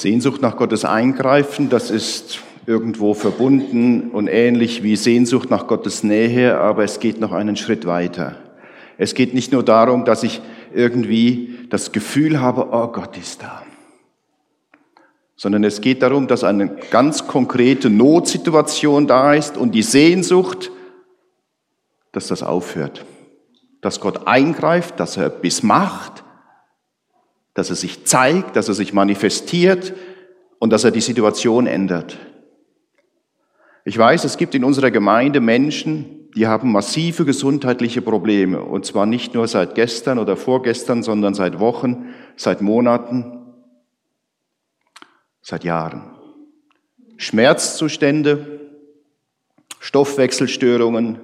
Sehnsucht nach Gottes Eingreifen, das ist irgendwo verbunden und ähnlich wie Sehnsucht nach Gottes Nähe, aber es geht noch einen Schritt weiter. Es geht nicht nur darum, dass ich irgendwie das Gefühl habe, oh Gott ist da, sondern es geht darum, dass eine ganz konkrete Notsituation da ist und die Sehnsucht, dass das aufhört, dass Gott eingreift, dass er bis macht, dass er sich zeigt, dass er sich manifestiert und dass er die Situation ändert. Ich weiß, es gibt in unserer Gemeinde Menschen, die haben massive gesundheitliche Probleme. Und zwar nicht nur seit gestern oder vorgestern, sondern seit Wochen, seit Monaten, seit Jahren. Schmerzzustände, Stoffwechselstörungen,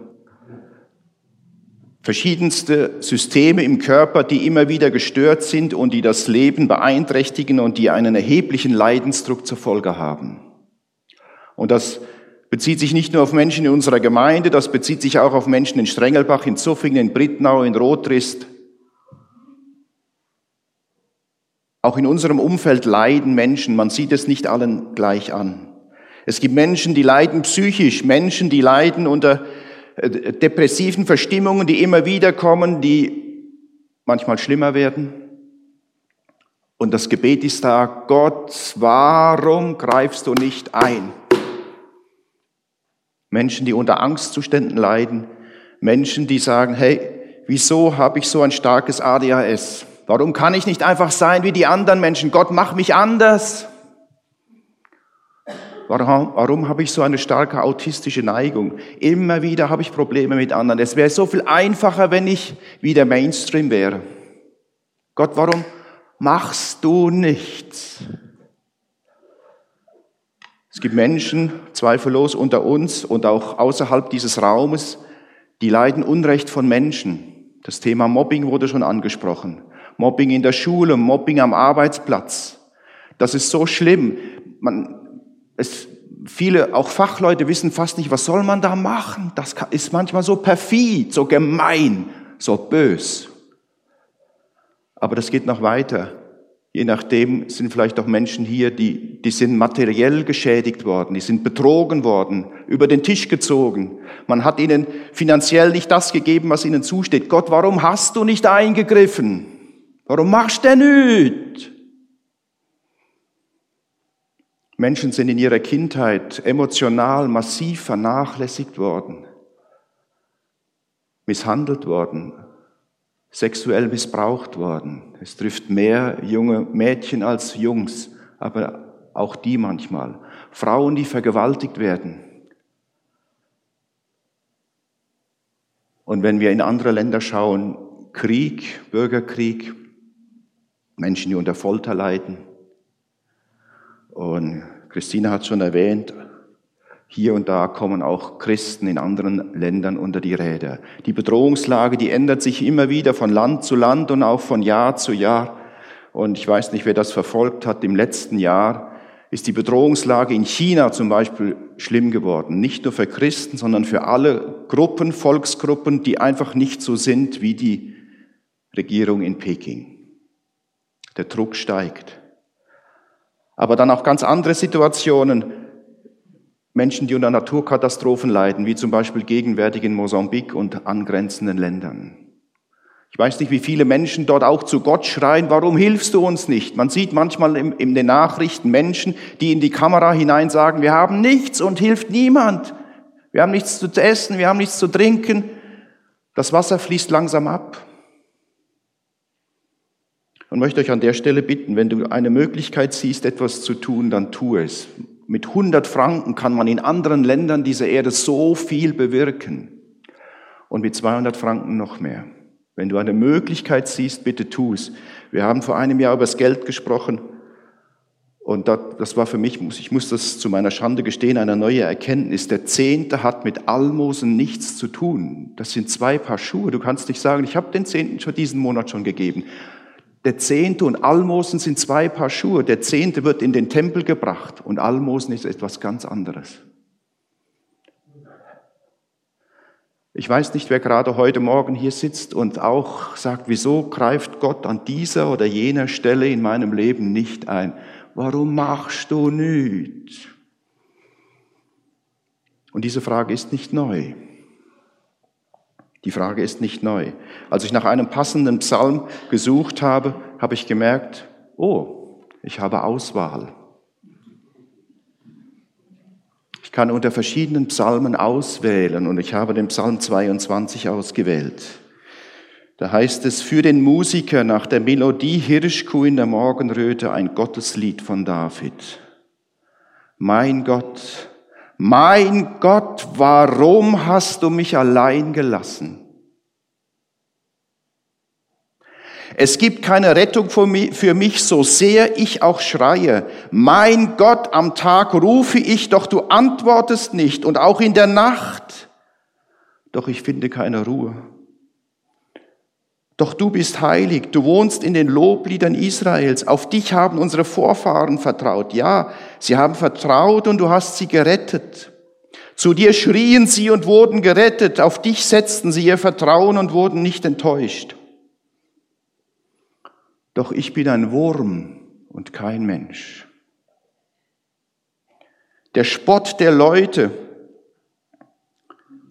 verschiedenste Systeme im Körper, die immer wieder gestört sind und die das Leben beeinträchtigen und die einen erheblichen Leidensdruck zur Folge haben. Und das bezieht sich nicht nur auf Menschen in unserer Gemeinde, das bezieht sich auch auf Menschen in Strengelbach, in Zuffingen, in Brittnau, in Rotrist. Auch in unserem Umfeld leiden Menschen, man sieht es nicht allen gleich an. Es gibt Menschen, die leiden psychisch, Menschen, die leiden unter depressiven Verstimmungen, die immer wieder kommen, die manchmal schlimmer werden. Und das Gebet ist da, Gott, warum greifst du nicht ein? Menschen, die unter Angstzuständen leiden, Menschen, die sagen, hey, wieso habe ich so ein starkes ADHS? Warum kann ich nicht einfach sein wie die anderen Menschen? Gott, mach mich anders. Warum, warum habe ich so eine starke autistische Neigung? Immer wieder habe ich Probleme mit anderen. Es wäre so viel einfacher, wenn ich wie der Mainstream wäre. Gott, warum machst du nichts? Es gibt Menschen, zweifellos unter uns und auch außerhalb dieses Raumes, die leiden Unrecht von Menschen. Das Thema Mobbing wurde schon angesprochen. Mobbing in der Schule, Mobbing am Arbeitsplatz. Das ist so schlimm. Man, es, viele, auch Fachleute wissen fast nicht, was soll man da machen? Das ist manchmal so perfid, so gemein, so bös. Aber das geht noch weiter. Je nachdem sind vielleicht auch Menschen hier, die, die sind materiell geschädigt worden, die sind betrogen worden, über den Tisch gezogen. Man hat ihnen finanziell nicht das gegeben, was ihnen zusteht. Gott, warum hast du nicht eingegriffen? Warum machst du nicht? Menschen sind in ihrer Kindheit emotional massiv vernachlässigt worden, misshandelt worden, sexuell missbraucht worden. Es trifft mehr junge Mädchen als Jungs, aber auch die manchmal. Frauen, die vergewaltigt werden. Und wenn wir in andere Länder schauen, Krieg, Bürgerkrieg, Menschen, die unter Folter leiden. Und Christina hat schon erwähnt, hier und da kommen auch Christen in anderen Ländern unter die Räder. Die Bedrohungslage, die ändert sich immer wieder von Land zu Land und auch von Jahr zu Jahr. Und ich weiß nicht, wer das verfolgt hat. Im letzten Jahr ist die Bedrohungslage in China zum Beispiel schlimm geworden. Nicht nur für Christen, sondern für alle Gruppen, Volksgruppen, die einfach nicht so sind wie die Regierung in Peking. Der Druck steigt. Aber dann auch ganz andere Situationen. Menschen, die unter Naturkatastrophen leiden, wie zum Beispiel gegenwärtig in Mosambik und angrenzenden Ländern. Ich weiß nicht, wie viele Menschen dort auch zu Gott schreien, warum hilfst du uns nicht? Man sieht manchmal in, den Nachrichten Menschen, die in die Kamera hinein sagen, wir haben nichts und hilft niemand. Wir haben nichts zu essen, wir haben nichts zu trinken. Das Wasser fließt langsam ab. Und möchte euch an der Stelle bitten, wenn du eine Möglichkeit siehst, etwas zu tun, dann tu es. Mit 100 Franken kann man in anderen Ländern dieser Erde so viel bewirken. Und mit 200 Franken noch mehr. Wenn du eine Möglichkeit siehst, bitte tu es. Wir haben vor einem Jahr über das Geld gesprochen. Und das war für mich, ich muss das zu meiner Schande gestehen, eine neue Erkenntnis. Der Zehnte hat mit Almosen nichts zu tun. Das sind zwei Paar Schuhe. Du kannst nicht sagen, ich habe den Zehnten schon diesen Monat schon gegeben. Der Zehnte und Almosen sind zwei Paar Schuhe. Der Zehnte wird in den Tempel gebracht und Almosen ist etwas ganz anderes. Ich weiß nicht, wer gerade heute Morgen hier sitzt und auch sagt, wieso greift Gott an dieser oder jener Stelle in meinem Leben nicht ein? warum machst du nichts? Und diese Frage ist nicht neu. Die Frage ist nicht neu. Als ich nach einem passenden Psalm gesucht habe, habe ich gemerkt, oh, ich habe Auswahl. Ich kann unter verschiedenen Psalmen auswählen und ich habe den Psalm 22 ausgewählt. Da heißt es, für den Musiker nach der Melodie Hirschkuh in der Morgenröte ein Gotteslied von David. Mein Gott, mein Gott, warum hast du mich allein gelassen? Es gibt keine Rettung für mich, so sehr ich auch schreie. Mein Gott, am Tag rufe ich, doch du antwortest nicht und auch in der Nacht. Doch ich finde keine Ruhe. Doch du bist heilig, du wohnst in den Lobliedern Israels. Auf dich haben unsere Vorfahren vertraut. Ja, sie haben vertraut und du hast sie gerettet. Zu dir schrien sie und wurden gerettet. Auf dich setzten sie ihr Vertrauen und wurden nicht enttäuscht. Doch ich bin ein Wurm und kein Mensch. Der Spott der Leute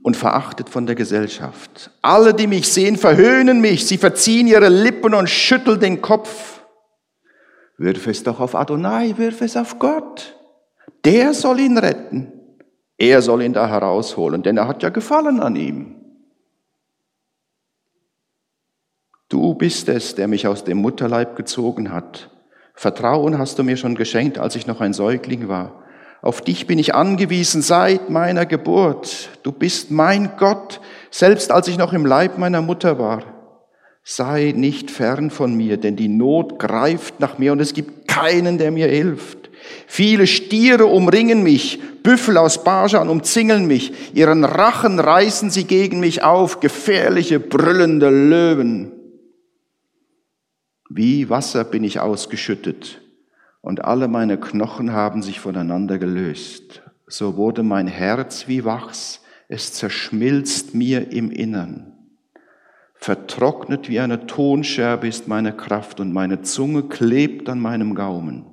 und verachtet von der Gesellschaft. Alle, die mich sehen, verhöhnen mich. Sie verziehen ihre Lippen und schütteln den Kopf. Wirf es doch auf Adonai, wirf es auf Gott. Der soll ihn retten. Er soll ihn da herausholen, denn er hat ja Gefallen an ihm. Du bist es, der mich aus dem Mutterleib gezogen hat. Vertrauen hast du mir schon geschenkt, als ich noch ein Säugling war. Auf dich bin ich angewiesen seit meiner Geburt. Du bist mein Gott, selbst als ich noch im Leib meiner Mutter war. Sei nicht fern von mir, denn die Not greift nach mir und es gibt keinen, der mir hilft. Viele Stiere umringen mich, Büffel aus Bajan umzingeln mich, ihren Rachen reißen sie gegen mich auf, gefährliche, brüllende Löwen. Wie Wasser bin ich ausgeschüttet, und alle meine Knochen haben sich voneinander gelöst. So wurde mein Herz wie Wachs, es zerschmilzt mir im Innern. Vertrocknet wie eine Tonscherbe ist meine Kraft und meine Zunge klebt an meinem Gaumen.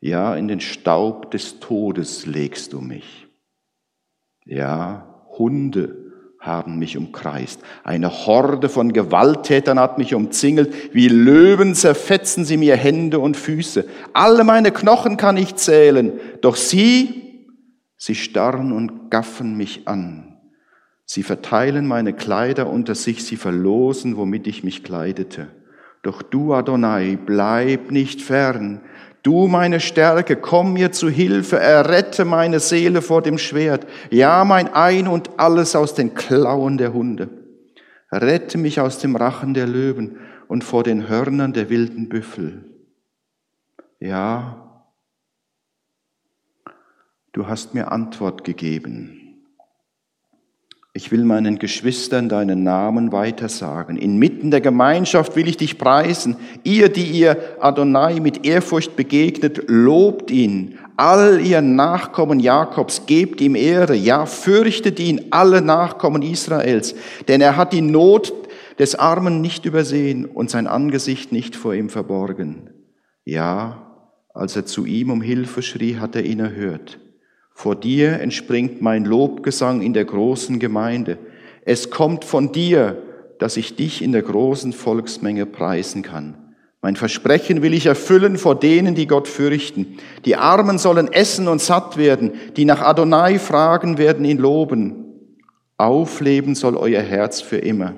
Ja, in den Staub des Todes legst du mich. Ja, Hunde haben mich umkreist. Eine Horde von Gewalttätern hat mich umzingelt. Wie Löwen zerfetzen sie mir Hände und Füße. Alle meine Knochen kann ich zählen. Doch sie, sie starren und gaffen mich an. Sie verteilen meine Kleider unter sich, sie verlosen, womit ich mich kleidete. Doch du, Adonai, bleib nicht fern. Du, meine Stärke, komm mir zu Hilfe, errette meine Seele vor dem Schwert, ja mein Ein und alles aus den Klauen der Hunde. Rette mich aus dem Rachen der Löwen und vor den Hörnern der wilden Büffel. Ja, du hast mir Antwort gegeben. Ich will meinen Geschwistern deinen Namen weitersagen. Inmitten der Gemeinschaft will ich dich preisen. Ihr, die ihr Adonai mit Ehrfurcht begegnet, lobt ihn. All ihr Nachkommen Jakobs, gebt ihm Ehre. Ja, fürchtet ihn, alle Nachkommen Israels. Denn er hat die Not des Armen nicht übersehen und sein Angesicht nicht vor ihm verborgen. Ja, als er zu ihm um Hilfe schrie, hat er ihn erhört. Vor dir entspringt mein Lobgesang in der großen Gemeinde. Es kommt von dir, dass ich dich in der großen Volksmenge preisen kann. Mein Versprechen will ich erfüllen vor denen, die Gott fürchten. Die Armen sollen essen und satt werden, die nach Adonai fragen, werden ihn loben. Aufleben soll euer Herz für immer.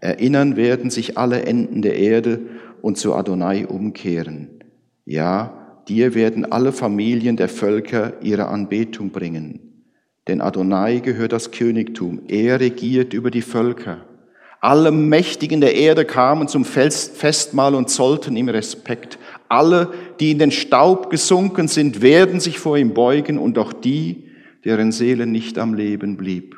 Erinnern werden sich alle Enden der Erde und zu Adonai umkehren. Ja, dir werden alle Familien der Völker ihre Anbetung bringen. Denn Adonai gehört das Königtum, er regiert über die Völker. Alle Mächtigen der Erde kamen zum Festmahl und zollten ihm Respekt. Alle, die in den Staub gesunken sind, werden sich vor ihm beugen und auch die, deren Seele nicht am Leben blieb.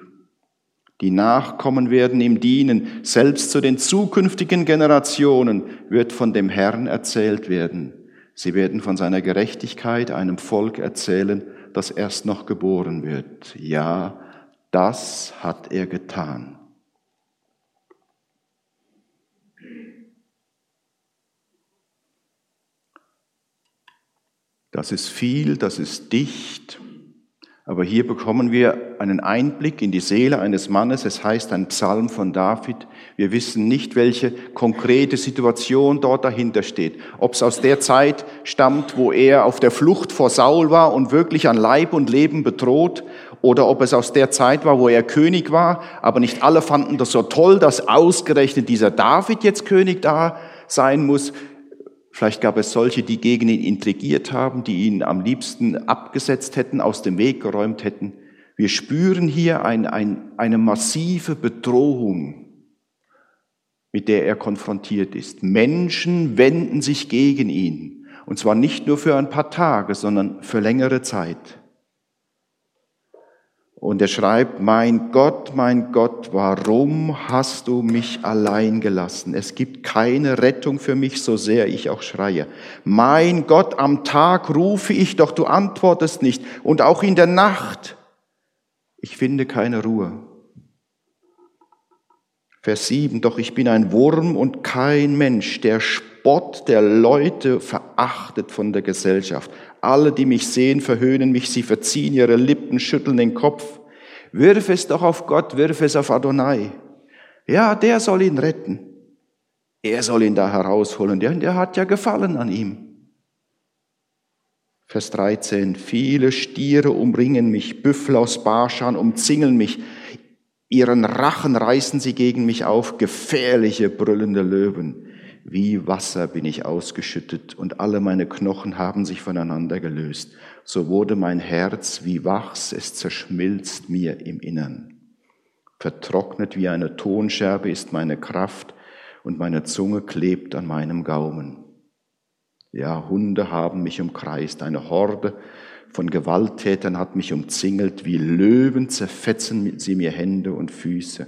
Die Nachkommen werden ihm dienen, selbst zu den zukünftigen Generationen wird von dem Herrn erzählt werden. Sie werden von seiner Gerechtigkeit einem Volk erzählen, das erst noch geboren wird. Ja, das hat er getan. Das ist viel, das ist dicht. Aber hier bekommen wir einen Einblick in die Seele eines Mannes. Es heißt ein Psalm von David. Wir wissen nicht, welche konkrete Situation dort dahinter steht. Ob es aus der Zeit stammt, wo er auf der Flucht vor Saul war und wirklich an Leib und Leben bedroht, oder ob es aus der Zeit war, wo er König war, aber nicht alle fanden das so toll, dass ausgerechnet dieser David jetzt König da sein muss. Vielleicht gab es solche, die gegen ihn intrigiert haben, die ihn am liebsten abgesetzt hätten, aus dem Weg geräumt hätten. Wir spüren hier ein, ein, eine massive Bedrohung, mit der er konfrontiert ist. Menschen wenden sich gegen ihn. Und zwar nicht nur für ein paar Tage, sondern für längere Zeit. Und er schreibt, mein Gott, mein Gott, warum hast du mich allein gelassen? Es gibt keine Rettung für mich, so sehr ich auch schreie. Mein Gott, am Tag rufe ich, doch du antwortest nicht. Und auch in der Nacht, ich finde keine Ruhe. Vers 7, doch ich bin ein Wurm und kein Mensch, der Spott der Leute verachtet von der Gesellschaft. Alle, die mich sehen, verhöhnen mich, sie verziehen ihre Lippen, schütteln den Kopf. Wirf es doch auf Gott, wirf es auf Adonai. Ja, der soll ihn retten. Er soll ihn da herausholen, denn der hat ja Gefallen an ihm. Vers 13, viele Stiere umringen mich, Büffel aus Barschan umzingeln mich, ihren Rachen reißen sie gegen mich auf, gefährliche, brüllende Löwen. Wie Wasser bin ich ausgeschüttet und alle meine Knochen haben sich voneinander gelöst. So wurde mein Herz wie Wachs, es zerschmilzt mir im Innern. Vertrocknet wie eine Tonscherbe ist meine Kraft und meine Zunge klebt an meinem Gaumen. Ja, Hunde haben mich umkreist, eine Horde von Gewalttätern hat mich umzingelt, wie Löwen zerfetzen sie mir Hände und Füße.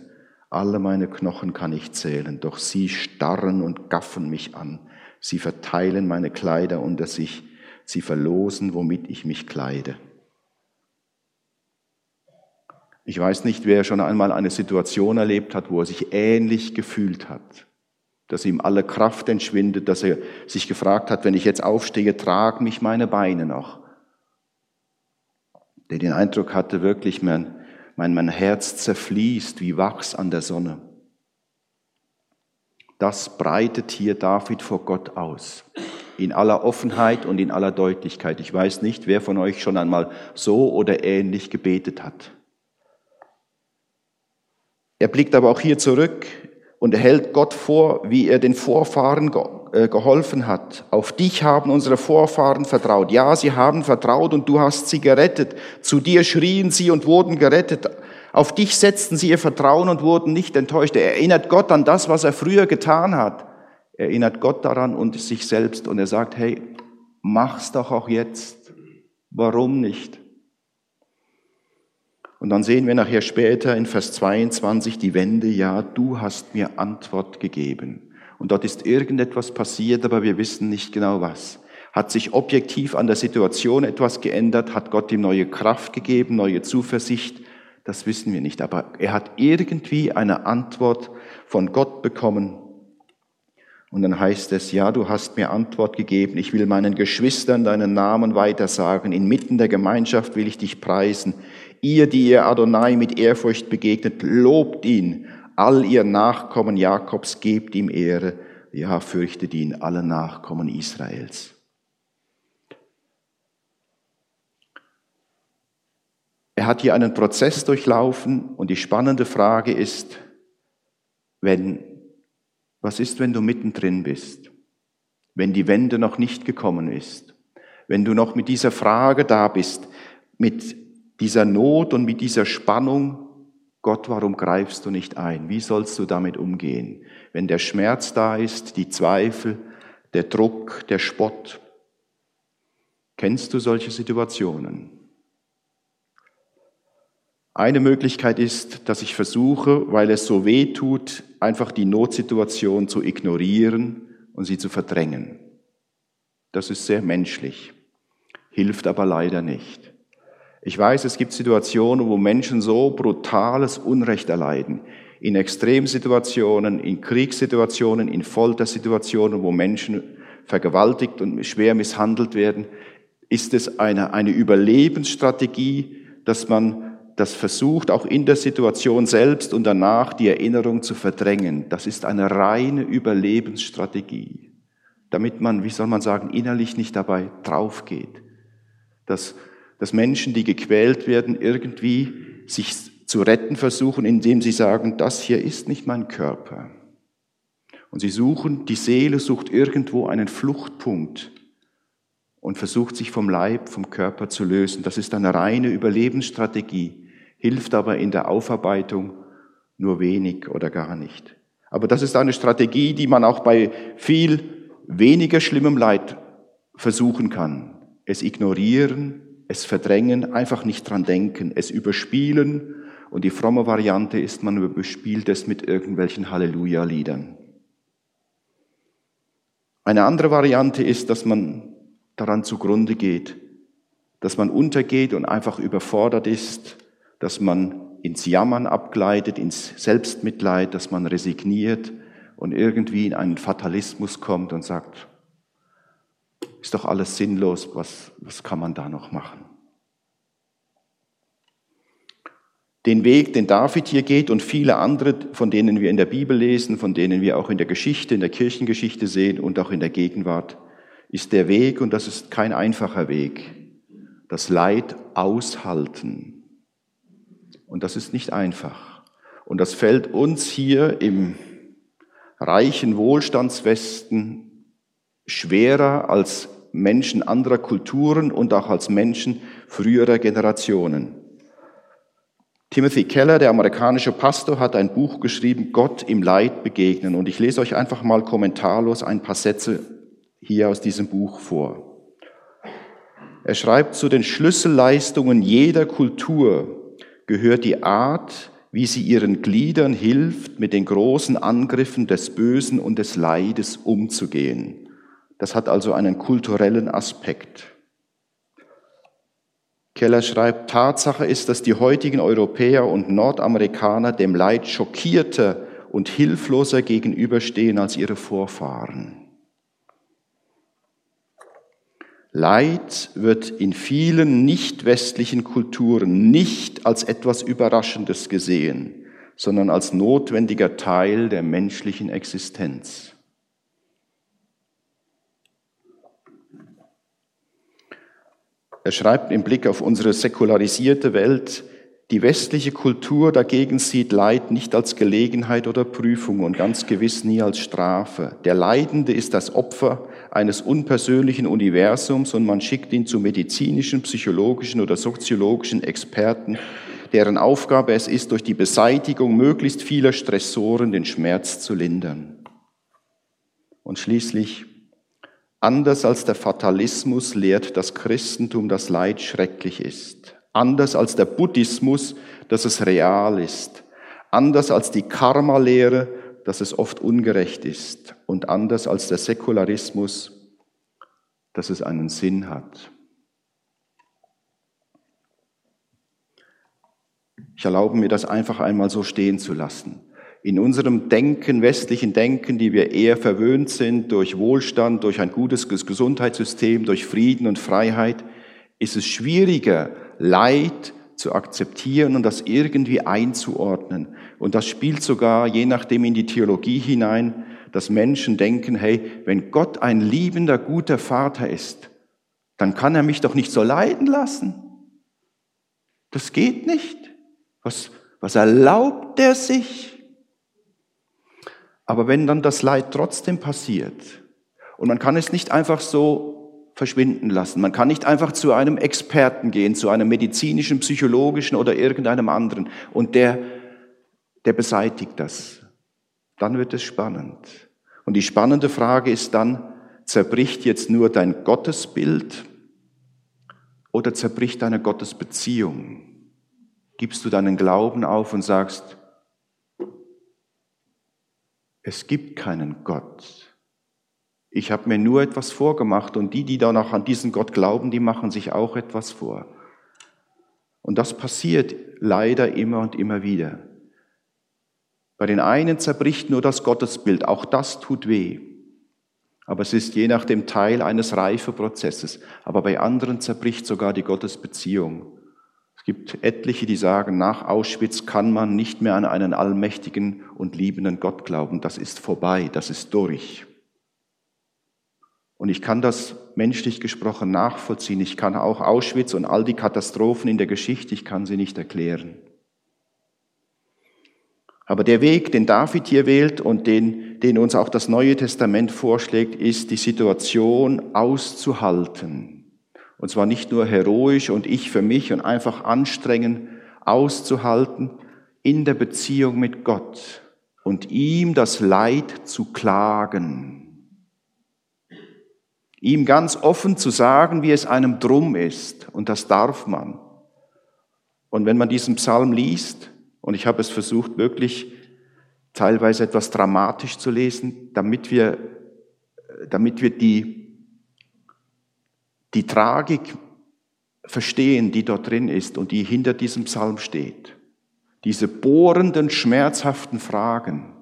Alle meine Knochen kann ich zählen, doch sie starren und gaffen mich an. Sie verteilen meine Kleider unter sich, sie verlosen, womit ich mich kleide. Ich weiß nicht, wer schon einmal eine Situation erlebt hat, wo er sich ähnlich gefühlt hat, dass ihm alle Kraft entschwindet, dass er sich gefragt hat, wenn ich jetzt aufstehe, tragen mich meine Beine noch. Der den Eindruck hatte, wirklich, man, mein, mein Herz zerfließt wie Wachs an der Sonne. Das breitet hier David vor Gott aus. In aller Offenheit und in aller Deutlichkeit. Ich weiß nicht, wer von euch schon einmal so oder ähnlich gebetet hat. Er blickt aber auch hier zurück und hält Gott vor, wie er den Vorfahren geholfen hat. Auf dich haben unsere Vorfahren vertraut. Ja, sie haben vertraut und du hast sie gerettet. Zu dir schrien sie und wurden gerettet. Auf dich setzten sie ihr Vertrauen und wurden nicht enttäuscht. Er erinnert Gott an das, was er früher getan hat. Er erinnert Gott daran und sich selbst und er sagt, hey, mach's doch auch jetzt. Warum nicht? Und dann sehen wir nachher später in Vers 22 die Wende, ja, du hast mir Antwort gegeben. Und dort ist irgendetwas passiert, aber wir wissen nicht genau was. Hat sich objektiv an der Situation etwas geändert? Hat Gott ihm neue Kraft gegeben, neue Zuversicht? Das wissen wir nicht. Aber er hat irgendwie eine Antwort von Gott bekommen. Und dann heißt es, ja, du hast mir Antwort gegeben. Ich will meinen Geschwistern deinen Namen weitersagen. Inmitten der Gemeinschaft will ich dich preisen. Ihr, die ihr Adonai mit Ehrfurcht begegnet, lobt ihn all ihr Nachkommen Jakobs gebt ihm Ehre, ja, fürchtet ihn alle Nachkommen Israels. Er hat hier einen Prozess durchlaufen und die spannende Frage ist, wenn, was ist, wenn du mittendrin bist? Wenn die Wende noch nicht gekommen ist? Wenn du noch mit dieser Frage da bist, mit dieser Not und mit dieser Spannung, Gott, warum greifst du nicht ein? Wie sollst du damit umgehen? Wenn der Schmerz da ist, die Zweifel, der Druck, der Spott. Kennst du solche Situationen? Eine Möglichkeit ist, dass ich versuche, weil es so weh tut, einfach die Notsituation zu ignorieren und sie zu verdrängen. Das ist sehr menschlich, hilft aber leider nicht. Ich weiß, es gibt Situationen, wo Menschen so brutales Unrecht erleiden. In Extremsituationen, in Kriegssituationen, in Foltersituationen, wo Menschen vergewaltigt und schwer misshandelt werden. Ist es eine, eine Überlebensstrategie, dass man das versucht, auch in der Situation selbst und danach die Erinnerung zu verdrängen? Das ist eine reine Überlebensstrategie, damit man, wie soll man sagen, innerlich nicht dabei draufgeht. Dass, dass Menschen, die gequält werden, irgendwie sich zu retten versuchen, indem sie sagen, das hier ist nicht mein Körper. Und sie suchen, die Seele sucht irgendwo einen Fluchtpunkt und versucht sich vom Leib, vom Körper zu lösen. Das ist eine reine Überlebensstrategie, hilft aber in der Aufarbeitung nur wenig oder gar nicht. Aber das ist eine Strategie, die man auch bei viel weniger schlimmem Leid versuchen kann. Es ignorieren, es verdrängen, einfach nicht dran denken, es überspielen. Und die fromme Variante ist, man überspielt es mit irgendwelchen Halleluja-Liedern. Eine andere Variante ist, dass man daran zugrunde geht, dass man untergeht und einfach überfordert ist, dass man ins Jammern abgleitet, ins Selbstmitleid, dass man resigniert und irgendwie in einen Fatalismus kommt und sagt, ist doch alles sinnlos, was, was kann man da noch machen? Den Weg, den David hier geht und viele andere, von denen wir in der Bibel lesen, von denen wir auch in der Geschichte, in der Kirchengeschichte sehen und auch in der Gegenwart, ist der Weg, und das ist kein einfacher Weg, das Leid aushalten. Und das ist nicht einfach. Und das fällt uns hier im reichen Wohlstandswesten schwerer als Menschen anderer Kulturen und auch als Menschen früherer Generationen. Timothy Keller, der amerikanische Pastor, hat ein Buch geschrieben, Gott im Leid begegnen. Und ich lese euch einfach mal kommentarlos ein paar Sätze hier aus diesem Buch vor. Er schreibt, zu den Schlüsselleistungen jeder Kultur gehört die Art, wie sie ihren Gliedern hilft, mit den großen Angriffen des Bösen und des Leides umzugehen. Das hat also einen kulturellen Aspekt. Keller schreibt, Tatsache ist, dass die heutigen Europäer und Nordamerikaner dem Leid schockierter und hilfloser gegenüberstehen als ihre Vorfahren. Leid wird in vielen nicht westlichen Kulturen nicht als etwas Überraschendes gesehen, sondern als notwendiger Teil der menschlichen Existenz. Er schreibt im Blick auf unsere säkularisierte Welt, die westliche Kultur dagegen sieht Leid nicht als Gelegenheit oder Prüfung und ganz gewiss nie als Strafe. Der Leidende ist das Opfer eines unpersönlichen Universums und man schickt ihn zu medizinischen, psychologischen oder soziologischen Experten, deren Aufgabe es ist, durch die Beseitigung möglichst vieler Stressoren den Schmerz zu lindern. Und schließlich Anders als der Fatalismus lehrt das Christentum, dass Leid schrecklich ist. Anders als der Buddhismus, dass es real ist. Anders als die Karma-Lehre, dass es oft ungerecht ist. Und anders als der Säkularismus, dass es einen Sinn hat. Ich erlaube mir das einfach einmal so stehen zu lassen in unserem Denken, westlichen Denken, die wir eher verwöhnt sind durch Wohlstand, durch ein gutes Gesundheitssystem, durch Frieden und Freiheit, ist es schwieriger, Leid zu akzeptieren und das irgendwie einzuordnen. Und das spielt sogar, je nachdem, in die Theologie hinein, dass Menschen denken, hey, wenn Gott ein liebender, guter Vater ist, dann kann er mich doch nicht so leiden lassen. Das geht nicht. Was, was erlaubt er sich? Aber wenn dann das Leid trotzdem passiert und man kann es nicht einfach so verschwinden lassen, man kann nicht einfach zu einem Experten gehen, zu einem medizinischen, psychologischen oder irgendeinem anderen und der, der beseitigt das, dann wird es spannend. Und die spannende Frage ist dann, zerbricht jetzt nur dein Gottesbild oder zerbricht deine Gottesbeziehung? Gibst du deinen Glauben auf und sagst, es gibt keinen Gott. Ich habe mir nur etwas vorgemacht und die, die da noch an diesen Gott glauben, die machen sich auch etwas vor. Und das passiert leider immer und immer wieder. Bei den einen zerbricht nur das Gottesbild, auch das tut weh. Aber es ist je nach dem Teil eines Reifeprozesses. Aber bei anderen zerbricht sogar die Gottesbeziehung. Gibt etliche, die sagen, nach Auschwitz kann man nicht mehr an einen allmächtigen und liebenden Gott glauben. Das ist vorbei, das ist durch. Und ich kann das menschlich gesprochen nachvollziehen. Ich kann auch Auschwitz und all die Katastrophen in der Geschichte, ich kann sie nicht erklären. Aber der Weg, den David hier wählt und den, den uns auch das Neue Testament vorschlägt, ist die Situation auszuhalten. Und zwar nicht nur heroisch und ich für mich und einfach anstrengen, auszuhalten in der Beziehung mit Gott und ihm das Leid zu klagen. Ihm ganz offen zu sagen, wie es einem drum ist. Und das darf man. Und wenn man diesen Psalm liest, und ich habe es versucht, wirklich teilweise etwas dramatisch zu lesen, damit wir, damit wir die, die Tragik verstehen, die dort drin ist und die hinter diesem Psalm steht. Diese bohrenden, schmerzhaften Fragen.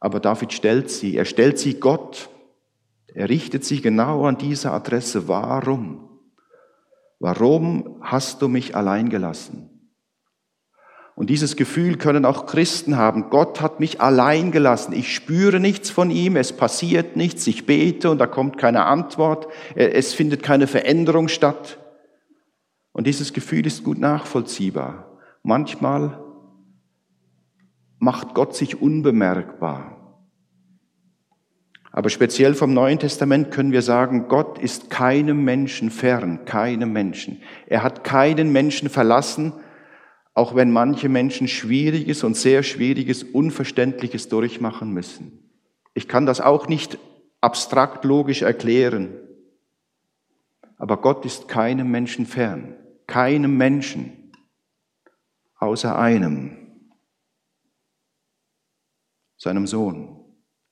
Aber David stellt sie. Er stellt sie Gott. Er richtet sie genau an diese Adresse. Warum? Warum hast du mich allein gelassen? Und dieses Gefühl können auch Christen haben. Gott hat mich allein gelassen. Ich spüre nichts von ihm. Es passiert nichts. Ich bete und da kommt keine Antwort. Es findet keine Veränderung statt. Und dieses Gefühl ist gut nachvollziehbar. Manchmal macht Gott sich unbemerkbar. Aber speziell vom Neuen Testament können wir sagen, Gott ist keinem Menschen fern, keinem Menschen. Er hat keinen Menschen verlassen, auch wenn manche Menschen Schwieriges und sehr Schwieriges, Unverständliches durchmachen müssen. Ich kann das auch nicht abstrakt logisch erklären. Aber Gott ist keinem Menschen fern, keinem Menschen, außer einem, seinem Sohn.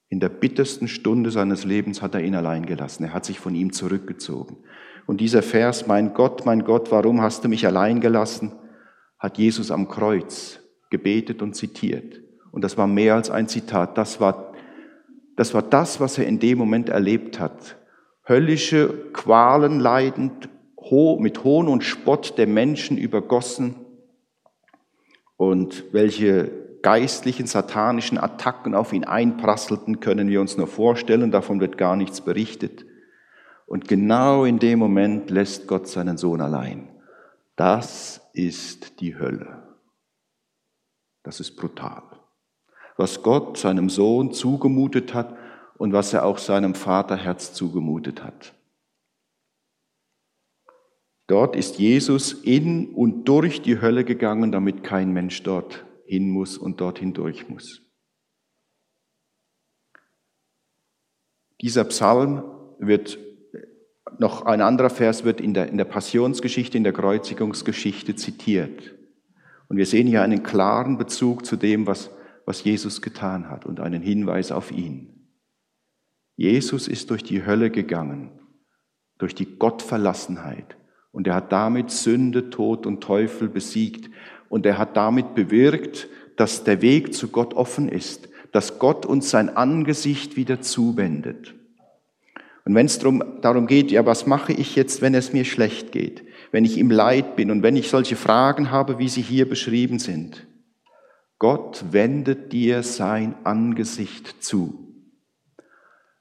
In der bittersten Stunde seines Lebens hat er ihn allein gelassen. Er hat sich von ihm zurückgezogen. Und dieser Vers, mein Gott, mein Gott, warum hast du mich allein gelassen? Hat Jesus am Kreuz gebetet und zitiert. Und das war mehr als ein Zitat. Das war, das war das, was er in dem Moment erlebt hat. Höllische Qualen leidend, mit Hohn und Spott der Menschen übergossen und welche geistlichen, satanischen Attacken auf ihn einprasselten, können wir uns nur vorstellen. Davon wird gar nichts berichtet. Und genau in dem Moment lässt Gott seinen Sohn allein. Das ist die Hölle. Das ist brutal. Was Gott seinem Sohn zugemutet hat und was er auch seinem Vaterherz zugemutet hat. Dort ist Jesus in und durch die Hölle gegangen, damit kein Mensch dort hin muss und dorthin durch muss. Dieser Psalm wird noch ein anderer Vers wird in der, in der Passionsgeschichte, in der Kreuzigungsgeschichte zitiert. Und wir sehen hier einen klaren Bezug zu dem, was, was Jesus getan hat und einen Hinweis auf ihn. Jesus ist durch die Hölle gegangen, durch die Gottverlassenheit. Und er hat damit Sünde, Tod und Teufel besiegt. Und er hat damit bewirkt, dass der Weg zu Gott offen ist, dass Gott uns sein Angesicht wieder zuwendet. Und wenn es darum, geht, ja, was mache ich jetzt, wenn es mir schlecht geht, wenn ich im Leid bin und wenn ich solche Fragen habe, wie sie hier beschrieben sind, Gott wendet dir sein Angesicht zu.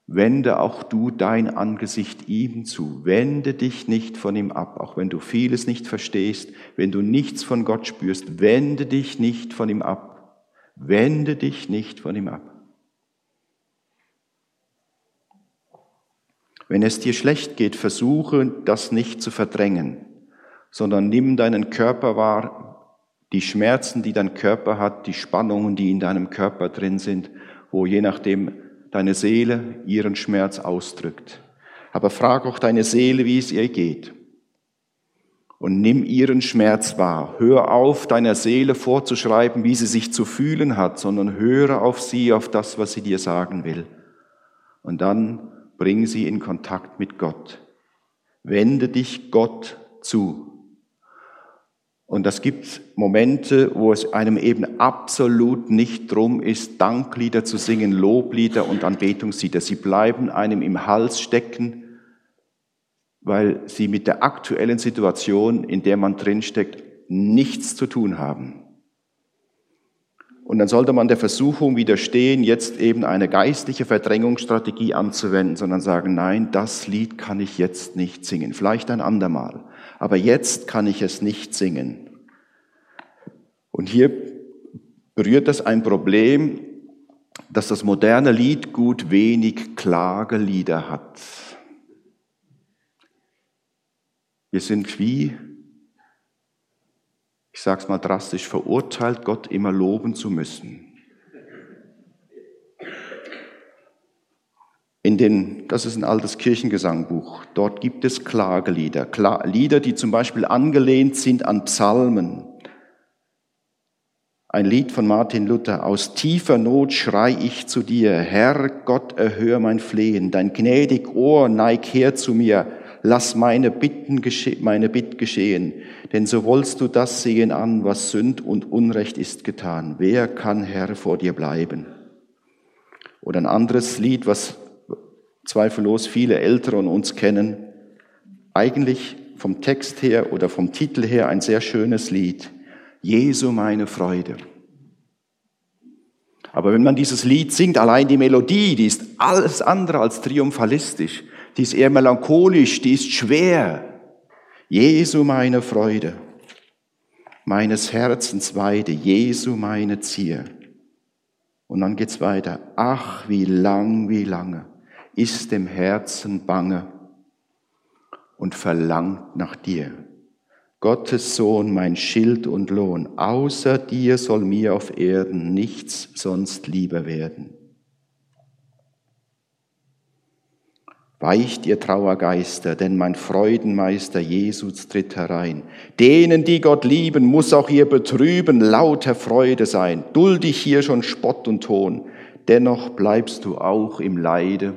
Wende auch du dein Angesicht ihm zu. Wende dich nicht von ihm ab, auch wenn du vieles nicht verstehst, wenn du nichts von Gott spürst. Wende dich nicht von ihm ab. Wende dich nicht von ihm ab. Wenn es dir schlecht geht, versuche das nicht zu verdrängen, sondern nimm deinen Körper wahr, die Schmerzen, die dein Körper hat, die Spannungen, die in deinem Körper drin sind, wo je nachdem deine Seele ihren Schmerz ausdrückt. Aber frag auch deine Seele, wie es ihr geht. Und nimm ihren Schmerz wahr. Hör auf, deiner Seele vorzuschreiben, wie sie sich zu fühlen hat, sondern höre auf sie, auf das, was sie dir sagen will. Und dann bring sie in Kontakt mit Gott. Wende dich Gott zu. Und das gibt Momente, wo es einem eben absolut nicht drum ist, Danklieder zu singen, Loblieder und Anbetungslieder. Sie bleiben einem im Hals stecken, weil sie mit der aktuellen Situation, in der man drinsteckt, nichts zu tun haben. Und dann sollte man der Versuchung widerstehen, jetzt eben eine geistliche Verdrängungsstrategie anzuwenden, sondern sagen, nein, das Lied kann ich jetzt nicht singen. Vielleicht ein andermal. Aber jetzt kann ich es nicht singen. Und hier berührt das ein Problem, dass das moderne Lied gut wenig Klagelieder hat. Wir sind wie ich sage es mal drastisch, verurteilt, Gott immer loben zu müssen. In den, das ist ein altes Kirchengesangbuch. Dort gibt es Klagelieder. Lieder, die zum Beispiel angelehnt sind an Psalmen. Ein Lied von Martin Luther. Aus tiefer Not schrei ich zu dir. Herr Gott, erhör mein Flehen. Dein gnädig Ohr neig her zu mir lass meine Bitten meine Bitt geschehen, denn so wollst du das sehen an, was Sünd und Unrecht ist getan. Wer kann Herr vor dir bleiben? Oder ein anderes Lied, was zweifellos viele Ältere und uns kennen, eigentlich vom Text her oder vom Titel her ein sehr schönes Lied. Jesu meine Freude. Aber wenn man dieses Lied singt, allein die Melodie, die ist alles andere als triumphalistisch die ist eher melancholisch, die ist schwer. Jesu meine Freude, meines Herzens Weide, Jesu meine Zier. Und dann geht's weiter. Ach, wie lang, wie lange ist dem Herzen bange und verlangt nach dir. Gottes Sohn, mein Schild und Lohn, außer dir soll mir auf Erden nichts sonst lieber werden. Weicht ihr Trauergeister, denn mein Freudenmeister Jesus tritt herein. Denen, die Gott lieben, muss auch ihr Betrüben lauter Freude sein. Duldig hier schon Spott und Ton, dennoch bleibst du auch im Leide.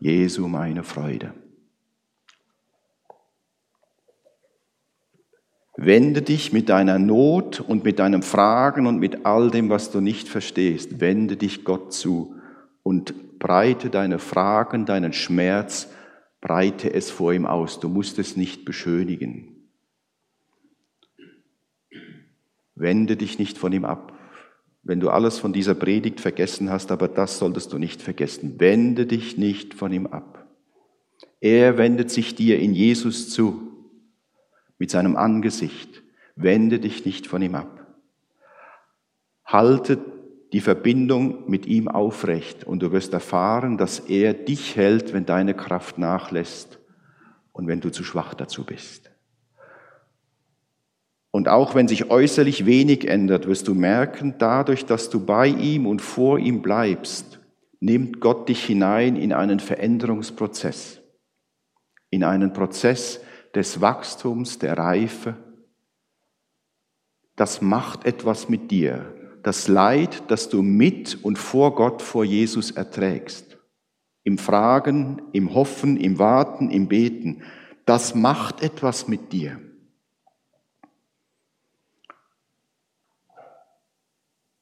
Jesu meine Freude. Wende dich mit deiner Not und mit deinem Fragen und mit all dem, was du nicht verstehst, wende dich Gott zu und breite deine Fragen, deinen Schmerz, breite es vor ihm aus. Du musst es nicht beschönigen. Wende dich nicht von ihm ab. Wenn du alles von dieser Predigt vergessen hast, aber das solltest du nicht vergessen. Wende dich nicht von ihm ab. Er wendet sich dir in Jesus zu, mit seinem Angesicht. Wende dich nicht von ihm ab. Halte die Verbindung mit ihm aufrecht und du wirst erfahren, dass er dich hält, wenn deine Kraft nachlässt und wenn du zu schwach dazu bist. Und auch wenn sich äußerlich wenig ändert, wirst du merken, dadurch, dass du bei ihm und vor ihm bleibst, nimmt Gott dich hinein in einen Veränderungsprozess, in einen Prozess des Wachstums, der Reife. Das macht etwas mit dir das Leid, das du mit und vor Gott, vor Jesus erträgst. Im Fragen, im Hoffen, im Warten, im Beten. Das macht etwas mit dir.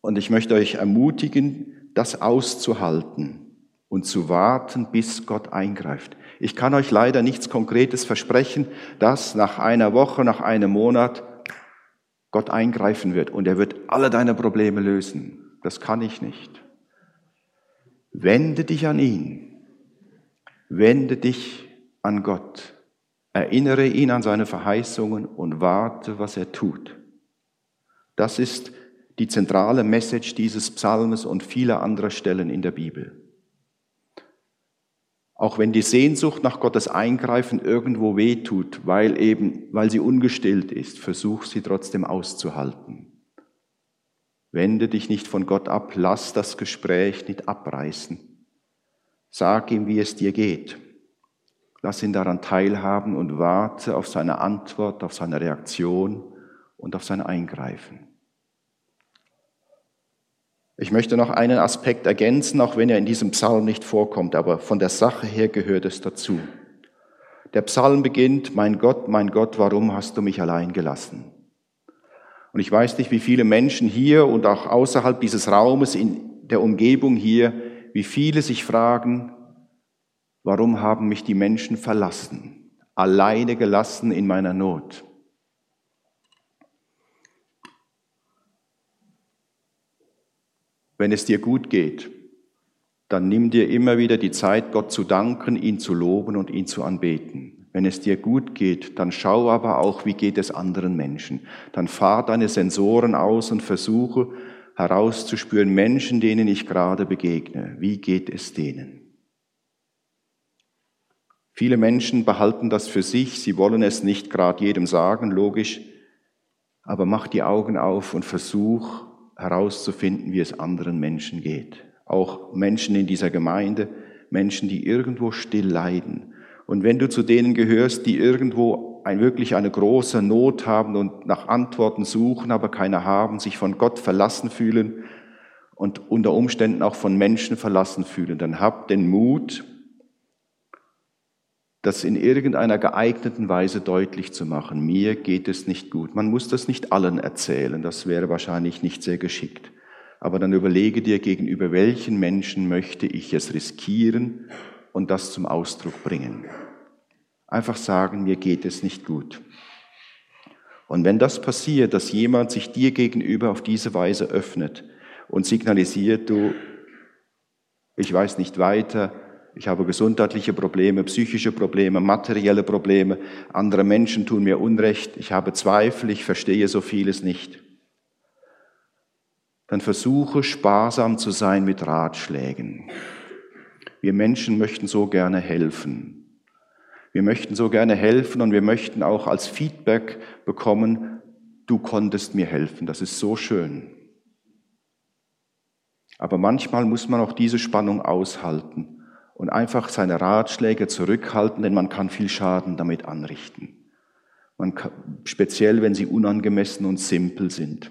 Und ich möchte euch ermutigen, das auszuhalten und zu warten, bis Gott eingreift. Ich kann euch leider nichts Konkretes versprechen, dass nach einer Woche, nach einem Monat Gott eingreifen wird und er wird alle deine Probleme lösen. Das kann ich nicht. Wende dich an ihn. Wende dich an Gott. Erinnere ihn an seine Verheißungen und warte, was er tut. Das ist die zentrale Message dieses Psalmes und vieler anderer Stellen in der Bibel. Auch wenn die Sehnsucht nach Gottes Eingreifen irgendwo wehtut, weil eben, weil sie ungestillt ist, versuch sie trotzdem auszuhalten. Wende dich nicht von Gott ab, lass das Gespräch nicht abreißen. Sag ihm, wie es dir geht. Lass ihn daran teilhaben und warte auf seine Antwort, auf seine Reaktion und auf sein Eingreifen. Ich möchte noch einen Aspekt ergänzen, auch wenn er in diesem Psalm nicht vorkommt, aber von der Sache her gehört es dazu. Der Psalm beginnt, mein Gott, mein Gott, warum hast du mich allein gelassen? Und ich weiß nicht, wie viele Menschen hier und auch außerhalb dieses Raumes in der Umgebung hier, wie viele sich fragen, warum haben mich die Menschen verlassen, alleine gelassen in meiner Not? Wenn es dir gut geht, dann nimm dir immer wieder die Zeit, Gott zu danken, ihn zu loben und ihn zu anbeten. Wenn es dir gut geht, dann schau aber auch, wie geht es anderen Menschen. Dann fahr deine Sensoren aus und versuche herauszuspüren, Menschen, denen ich gerade begegne, wie geht es denen? Viele Menschen behalten das für sich, sie wollen es nicht gerade jedem sagen, logisch, aber mach die Augen auf und versuch herauszufinden, wie es anderen Menschen geht. Auch Menschen in dieser Gemeinde, Menschen, die irgendwo still leiden. Und wenn du zu denen gehörst, die irgendwo ein, wirklich eine große Not haben und nach Antworten suchen, aber keine haben, sich von Gott verlassen fühlen und unter Umständen auch von Menschen verlassen fühlen, dann hab den Mut, das in irgendeiner geeigneten Weise deutlich zu machen. Mir geht es nicht gut. Man muss das nicht allen erzählen, das wäre wahrscheinlich nicht sehr geschickt. Aber dann überlege dir gegenüber welchen Menschen möchte ich es riskieren und das zum Ausdruck bringen. Einfach sagen, mir geht es nicht gut. Und wenn das passiert, dass jemand sich dir gegenüber auf diese Weise öffnet und signalisiert, du, ich weiß nicht weiter, ich habe gesundheitliche Probleme, psychische Probleme, materielle Probleme. Andere Menschen tun mir Unrecht. Ich habe Zweifel. Ich verstehe so vieles nicht. Dann versuche sparsam zu sein mit Ratschlägen. Wir Menschen möchten so gerne helfen. Wir möchten so gerne helfen und wir möchten auch als Feedback bekommen, du konntest mir helfen. Das ist so schön. Aber manchmal muss man auch diese Spannung aushalten und einfach seine Ratschläge zurückhalten, denn man kann viel Schaden damit anrichten. Man kann, speziell, wenn sie unangemessen und simpel sind.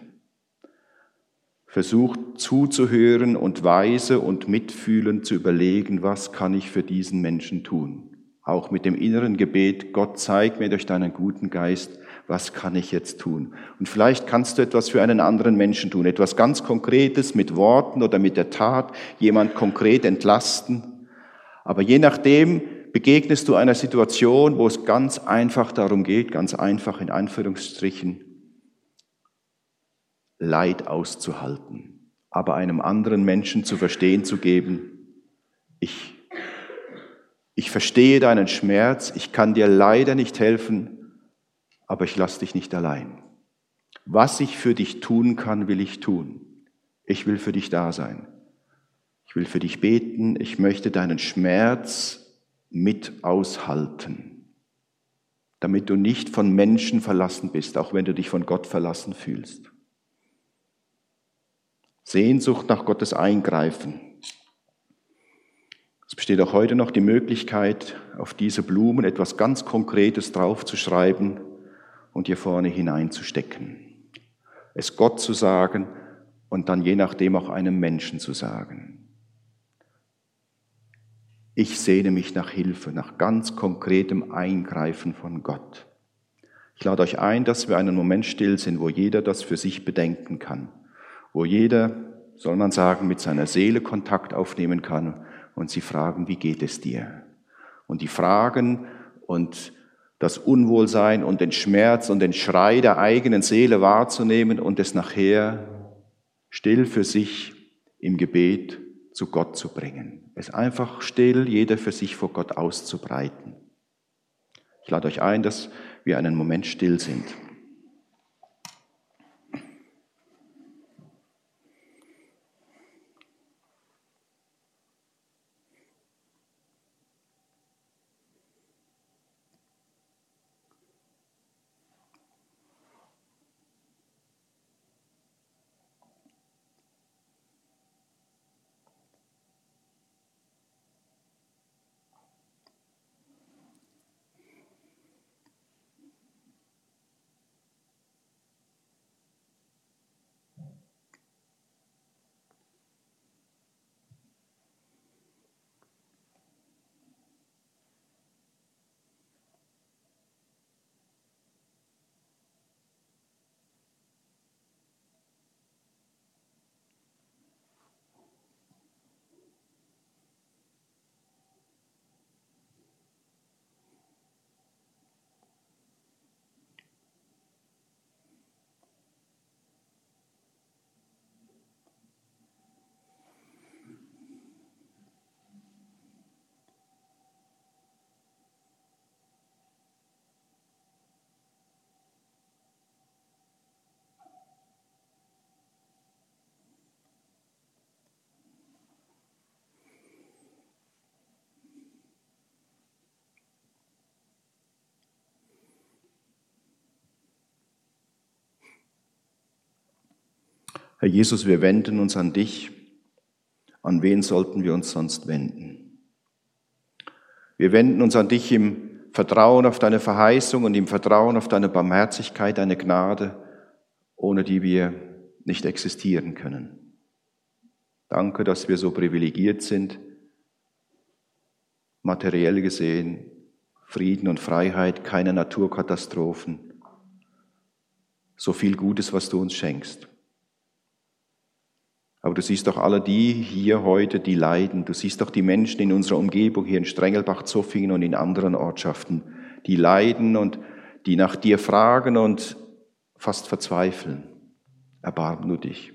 Versucht zuzuhören und weise und mitfühlend zu überlegen, was kann ich für diesen Menschen tun. Auch mit dem inneren Gebet, Gott zeig mir durch deinen guten Geist, was kann ich jetzt tun? Und vielleicht kannst du etwas für einen anderen Menschen tun, etwas ganz Konkretes mit Worten oder mit der Tat, jemand konkret entlasten, aber je nachdem begegnest du einer Situation, wo es ganz einfach darum geht, ganz einfach in Anführungsstrichen, Leid auszuhalten, aber einem anderen Menschen zu verstehen zu geben, ich, ich verstehe deinen Schmerz, ich kann dir leider nicht helfen, aber ich lasse dich nicht allein. Was ich für dich tun kann, will ich tun. Ich will für dich da sein. Ich will für dich beten. Ich möchte deinen Schmerz mit aushalten, damit du nicht von Menschen verlassen bist, auch wenn du dich von Gott verlassen fühlst. Sehnsucht nach Gottes Eingreifen. Es besteht auch heute noch die Möglichkeit, auf diese Blumen etwas ganz Konkretes draufzuschreiben und hier vorne hineinzustecken. Es Gott zu sagen und dann je nachdem auch einem Menschen zu sagen. Ich sehne mich nach Hilfe, nach ganz konkretem Eingreifen von Gott. Ich lade euch ein, dass wir einen Moment still sind, wo jeder das für sich bedenken kann, wo jeder, soll man sagen, mit seiner Seele Kontakt aufnehmen kann und sie fragen, wie geht es dir? Und die Fragen und das Unwohlsein und den Schmerz und den Schrei der eigenen Seele wahrzunehmen und es nachher still für sich im Gebet zu Gott zu bringen. Es einfach still, jeder für sich vor Gott auszubreiten. Ich lade euch ein, dass wir einen Moment still sind. Herr Jesus, wir wenden uns an dich. An wen sollten wir uns sonst wenden? Wir wenden uns an dich im Vertrauen auf deine Verheißung und im Vertrauen auf deine Barmherzigkeit, deine Gnade, ohne die wir nicht existieren können. Danke, dass wir so privilegiert sind, materiell gesehen, Frieden und Freiheit, keine Naturkatastrophen, so viel Gutes, was du uns schenkst. Aber du siehst doch alle die hier heute, die leiden. Du siehst doch die Menschen in unserer Umgebung hier in Strengelbach, Zoffingen und in anderen Ortschaften, die leiden und die nach dir fragen und fast verzweifeln. Erbarm du dich.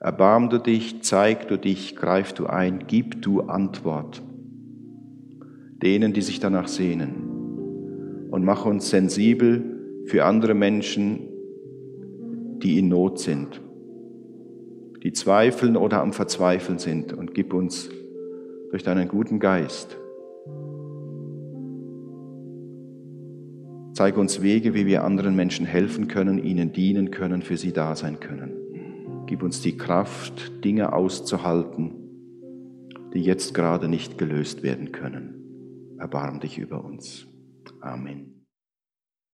Erbarm du dich, zeig du dich, greif du ein, gib du Antwort denen, die sich danach sehnen. Und mach uns sensibel für andere Menschen, die in Not sind die zweifeln oder am Verzweifeln sind. Und gib uns durch deinen guten Geist, zeig uns Wege, wie wir anderen Menschen helfen können, ihnen dienen können, für sie da sein können. Gib uns die Kraft, Dinge auszuhalten, die jetzt gerade nicht gelöst werden können. Erbarm dich über uns. Amen.